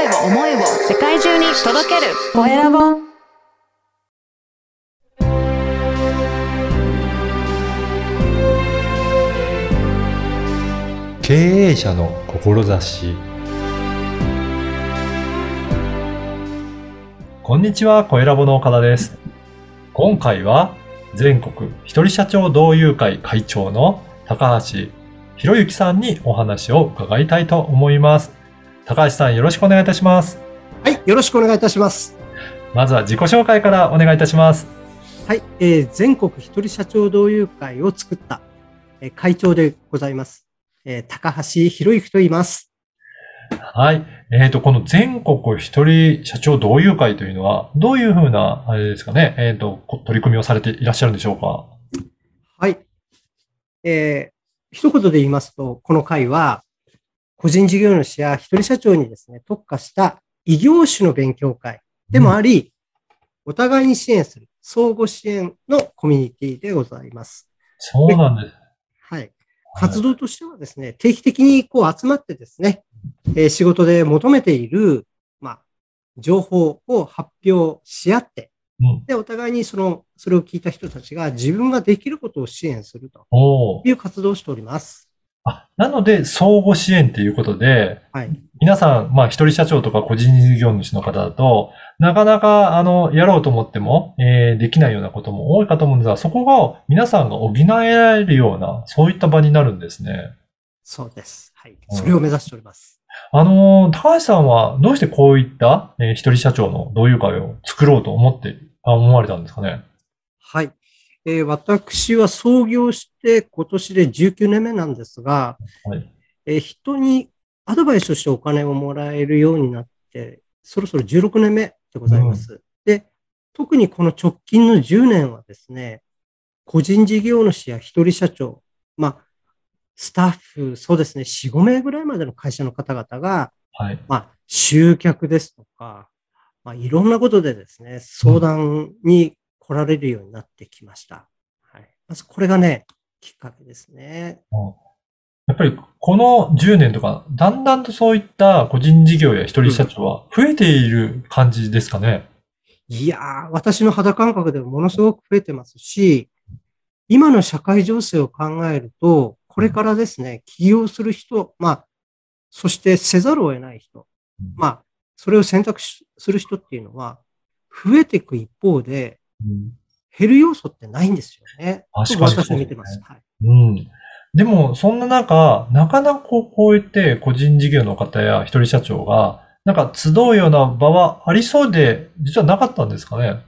声を、思いを世界中に届けるコエラボ。経営者の志こんにちは、コエラボの岡田です。今回は全国一人社長同友会会長の高橋博之さんにお話を伺いたいと思います。高橋さんよろしくお願いいたします。はい、よろしくお願いいたします。まずは自己紹介からお願いいたします。はい、えー全国一人社長同友会を作った、えー会長でございます。えー高橋博之と言います。はい。えっ、と、この全国一人社長同友会というのは、どういうふうな、あれですかね、えっ、と、こ取り組みをされていらっしゃるんでしょうか？はい。えー一言で言いますと、この会は、個人事業主や一人社長にですね、特化した異業種の勉強会でもあり、お互いに支援する相互支援のコミュニティでございます。そうなんです。はい。活動としてはですね、定期的にこう集まってですね、えー仕事で求めている、まあ、情報を発表し合って、うん。で、お互いにその、それを聞いた人たちが自分ができることを支援するという活動をしております。あ、なので、相互支援ということで、はい。皆さん、まあ、一人社長とか個人事業主の方だと、なかなか、あの、やろうと思っても、えーできないようなことも多いかと思うんですが、そこが皆さんが補えられるような、そういった場になるんですね。そうです。はい。うんそれを目指しております。あのー、高橋さんはどうしてこういった、えー一人社長の同友会を作ろうと思って、あ思われたんですかね？はい。えー私は創業して今年で19年目なんですが、はい。えー人にアドバイスとしてお金をもらえるようになって、そろそろ16年目でございます。で、特にこの直近の10年はですね、個人事業主や一人社長、まあ、スタッフ、そうですね、4、5名ぐらいまでの会社の方々が、はい。まあ、集客ですとか、まあ、いろんなことでですね、相談に来られるようになってきました。はい。まずこれがね、きっかけですね。やっぱり、この10年とか、だんだんとそういった個人事業や一人社長は増えている感じですかね？いやー、私の肌感覚でもものすごく増えてますし、今の社会情勢を考えると、これからですね、起業する人、まあ、そしてせざるを得ない人、うんまあ、それを選択しする人っていうのは、増えていく一方で、うん減る要素ってないんですよね。確かにと私は見てます。はい。うん。でも、そんな中、なかなかこうやって個人事業の方や一人社長が、なんか集うような場はありそうで、実はなかったんですかね？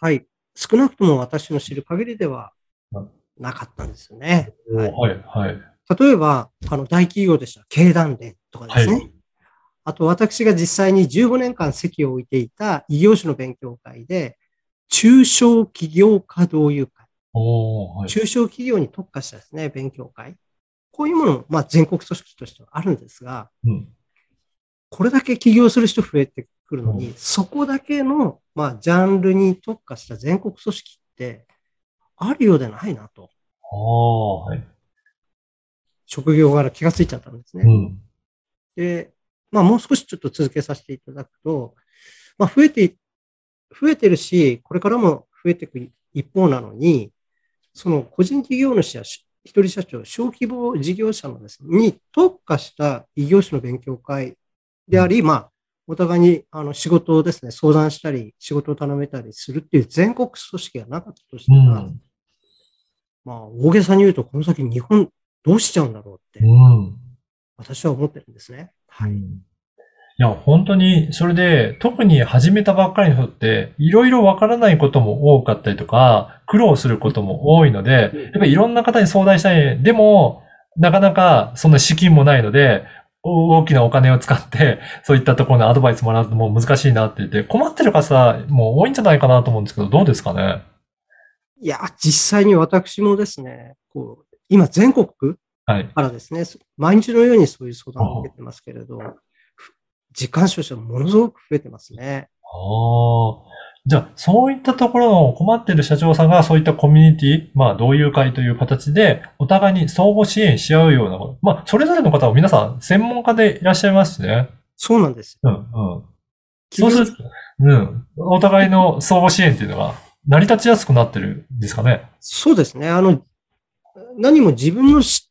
はい。少なくとも私の知る限りではうんなかったんですよね。はいはい、はい。例えば、あの、大企業でしたら経団連とかですね。はいあと、私が実際に15年間席を置いていた異業種の勉強会で、中小企業家同友会。はい。中小企業に特化したですね、勉強会。こういうもの、まあ、全国組織としてはあるんですが、うん。これだけ起業する人増えてくるのに、うそこだけの、まあ、ジャンルに特化した全国組織って、あるようでないなと、はい。職業柄気がついちゃったんですね。うん。で、まあもう少しちょっと続けさせていただくと、まあ増えて、増えてるし、これからも増えていく一方なのに、その個人事業主やし一人社長、小規模事業者のですね、に特化した異業種の勉強会であり、まあ、お互いにあの仕事をですね、相談したり、仕事を頼めたりするっていう全国組織がなかったとしたら、うん。まあ、大げさに言うと、この先日本どうしちゃうんだろうって、うん。私は思ってるんですね。はい。いや、本当に、それで、特に始めたばっかりの人って、いろいろわからないことも多かったりとか、苦労することも多いので、やっぱりいろんな方に相談したい。でも、なかなかそんな資金もないので、お大きなお金を使って、そういったところのアドバイスもらうのも難しいなって言って、困ってる方も多いんじゃないかなと思うんですけど、どうですかね？いや、実際に私もですね、こう、今全国はい。からですね、毎日のようにそういう相談を受けてますけれど、ふ時間少々ものすごく増えてますね。ああ。じゃあ、そういったところの困っている社長さんがそういったコミュニティ、まあ、同友会という形で、お互いに相互支援し合うようなこと。まあ、それぞれの方は皆さん専門家でいらっしゃいますしね。そうなんです。うん、うん。そうすると、うん。お互いの相互支援っていうのが成り立ちやすくなってるんですかね。そうですね。あの、何も自分のし、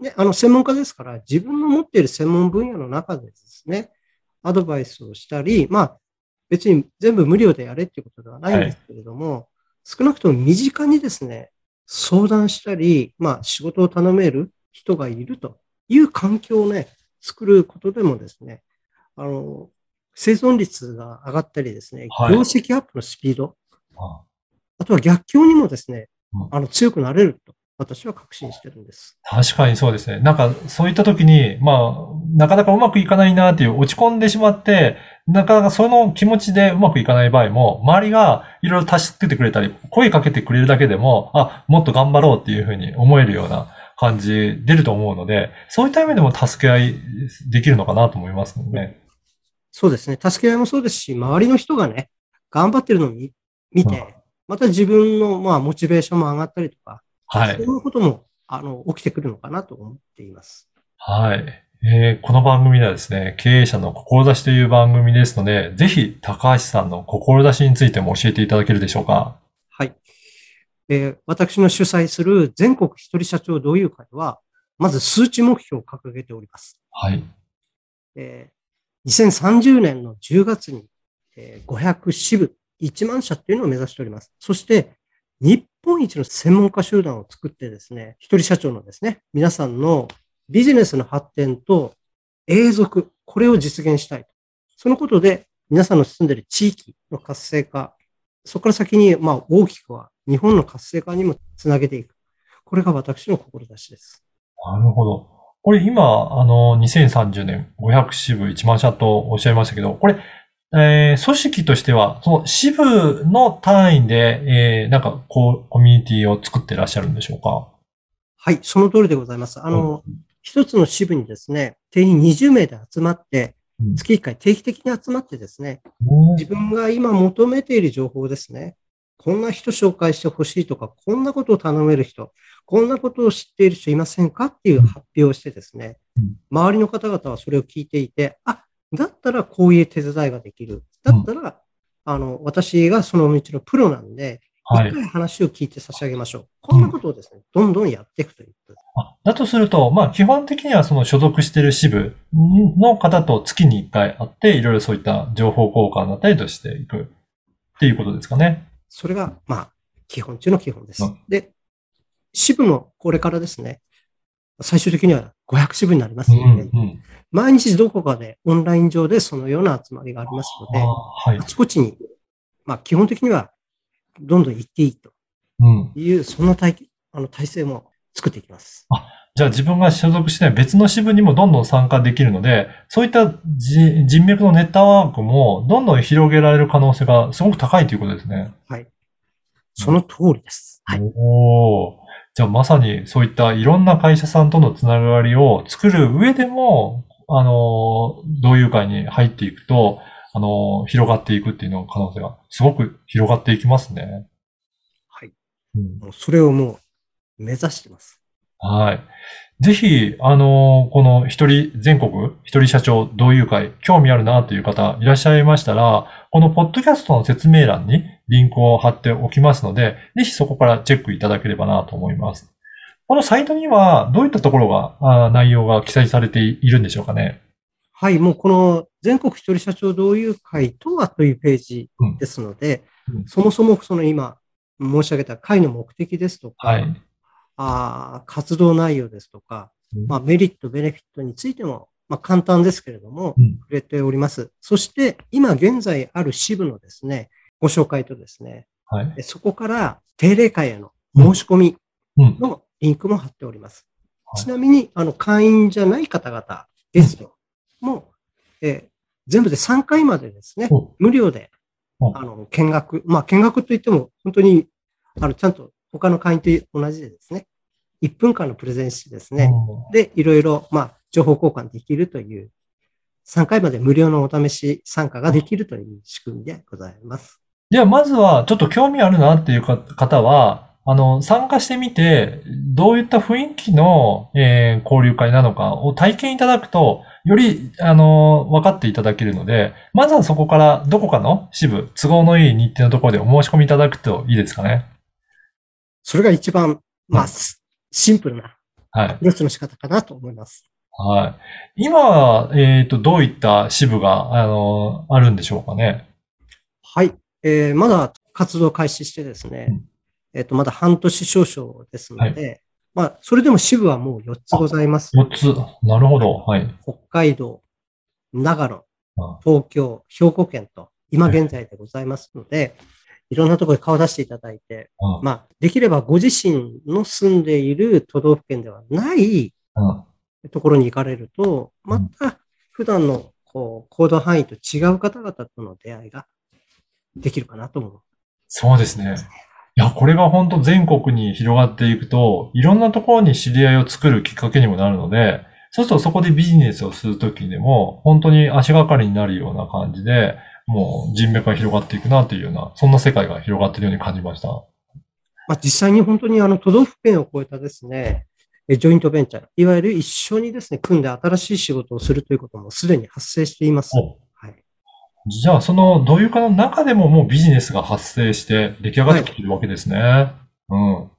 ね、あの、専門家ですから、自分の持っている専門分野の中でですね、アドバイスをしたり、まあ、別に全部無料でやれっていうことではないんですけれども、少なくとも身近にですね、相談したり、まあ、仕事を頼める人がいるという環境をね、作ることでもですね、あの、生存率が上がったりですね、はい業績アップのスピード、ああとは逆境にもですねうん、あの、強くなれると、私は確信してるんです。確かにそうですね。なんか、そういった時に、まあ、なかなかうまくいかないなっていう落ち込んでしまって、なかなかその気持ちでうまくいかない場合も、周りがいろいろ助けてくれたり、声かけてくれるだけでも、あ、もっと頑張ろうっていうふうに思えるような感じ出ると思うので、そういった意味でも助け合いできるのかなと思いますね。そうですね。助け合いもそうですし、周りの人がね、頑張ってるのを見見うんて、また自分の、まあ、モチベーションも上がったりとか、はいそう。いうことも、あの、起きてくるのかなと思っています。はい。えーこの番組ではですね、経営者の志という番組ですので、ぜひ高橋さんの志についても教えていただけるでしょうか？はい。えー私の主催する全国一人社長同友会は、まず数値目標を掲げております。はい。えー2030年の10月に、えー500支部1万社っていうのを目指しております。そして、日本一の専門家集団を作ってですね、一人社長のですね、皆さんのビジネスの発展と永続、これを実現したい。そのことで、皆さんの住んでいる地域の活性化、そこから先に、まあ、大きくは日本の活性化にもつなげていく。これが私の志です。なるほど。これ今、あの、2030年500支部1万社とおっしゃいましたけど、これ、えー組織としては、その支部の単位で、えーなんか、こう、コミュニティを作ってらっしゃるんでしょうか？はい、その通りでございます。あの、一つの支部にですね、定員20名で集まってうん、月1回定期的に集まってですね、うん自分が今求めている情報ですね、こんな人紹介してほしいとか、こんなことを頼める人、こんなことを知っている人いませんかっていう発表をしてですねうん、周りの方々はそれを聞いていて、あ、だったらこういう手伝いができる。だったら、あの、私がその道のプロなんで、はい。一回話を聞いて差し上げましょう。こんなことをですね、どんどんやっていくということです。あだとすると、まあ、基本的にはその所属している支部の方と月に1回会って、いろいろそういった情報交換だったりとしていくっていうことですかね。それが、まあ、基本中の基本ですうん。で、支部もこれからですね、最終的には500支部になりますうので、ん、うん。毎日どこかでオンライン上でそのような集まりがありますので、あはいあ。ちこちに、まあ、基本的にはどんどん行っていいとうん。いう、そんな体あの体制も作っていきます。じゃあ自分が所属してない別の支部にもどんどん参加できるので、そういったじ人脈のネットワークもどんどん広げられる可能性がすごく高いということですね。はい。その通りです。はい。おーじゃあまさにそういったいろんな会社さんとのつながりを作る上でも、あの、同友会に入っていくと、あの、広がっていくっていうの可能性がすごく広がっていきますね。はい。うんもうそれをもう目指してます。はい。ぜひ、あの、この一人、全国一人社長同友会、興味あるなという方いらっしゃいましたら、このポッドキャストの説明欄にリンクを貼っておきますので、ぜひそこからチェックいただければなと思います。このサイトにはどういったところが、あー内容が記載されているんでしょうかね。はい。もうこの全国一人社長同友会とはというページですので、うんそもそもその今申し上げた会の目的ですとか、はい。あー活動内容ですとか、うんまあ、メリット、ベネフィットについても、まあ、簡単ですけれども、うん触れております。そして、今現在ある支部のですね、ご紹介とですね、はい。でそこから定例会への申し込みうん。のリンクも貼っております。はいちなみに、あの、会員じゃない方々、ゲストも、えー全部で3回までですね、お。無料で、お。あの、見学、まあ、見学といっても、本当に、あの、ちゃんと他の会員と同じでですね、1分間のプレゼンしてですね、で、いろいろ、まあ、情報交換できるという、3回まで無料のお試し参加ができるという仕組みでございます。では、まずは、ちょっと興味あるなっていうか方は、あの、参加してみて、どういった雰囲気の、えー交流会なのかを体験いただくと、より、あの、分かっていただけるので、まずはそこからどこかの支部、都合のいい日程のところでお申し込みいただくといいですかね。それが一番、まあ、シンプルなはい。プロセスの仕方かなと思います。はい。今は、えっ、と、どういった支部が、あの、あるんでしょうかね。はい。えーまだ活動開始してですね、うんえっ、と、まだ半年少々ですので、まあ、それでも支部はもう4つございます。4つ。なるほど。はい。北海道、長野あ、東京、兵庫県と、今現在でございますので、いろんなところに顔を出していただいて、うんまあ、できればご自身の住んでいる都道府県ではないうんところに行かれると、また普段のこう行動範囲と違う方々との出会いができるかなと思う。そうですね。いや、これが本当全国に広がっていくと、いろんなところに知り合いを作るきっかけにもなるので、そうするとそこでビジネスをするときでも、本当に足がかりになるような感じで、もう人脈が広がっていくなっていうような、そんな世界が広がっているように感じました。まあ、実際に本当にあの都道府県を超えたですね、えジョイントベンチャー、いわゆる一緒にですね、組んで新しい仕事をするということもすでに発生しています。じゃあ、その、どういうかの中でももうビジネスが発生して出来上がってきてるわけですね。うん。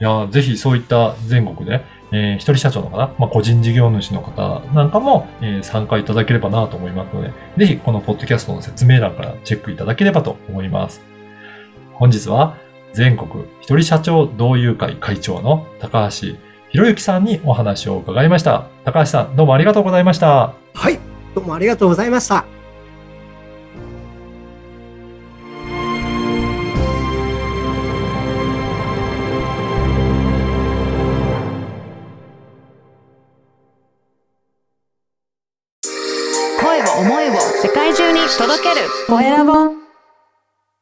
いや、ぜひそういった全国で、えー一人社長の方、まあ、個人事業主の方なんかも、えー参加いただければなと思いますので、ぜひこのポッドキャストの説明欄からチェックいただければと思います。本日は全国一人社長同友会会長の高橋博之さんにお話を伺いました。高橋さん、どうもありがとうございました。はい。どうもありがとうございました。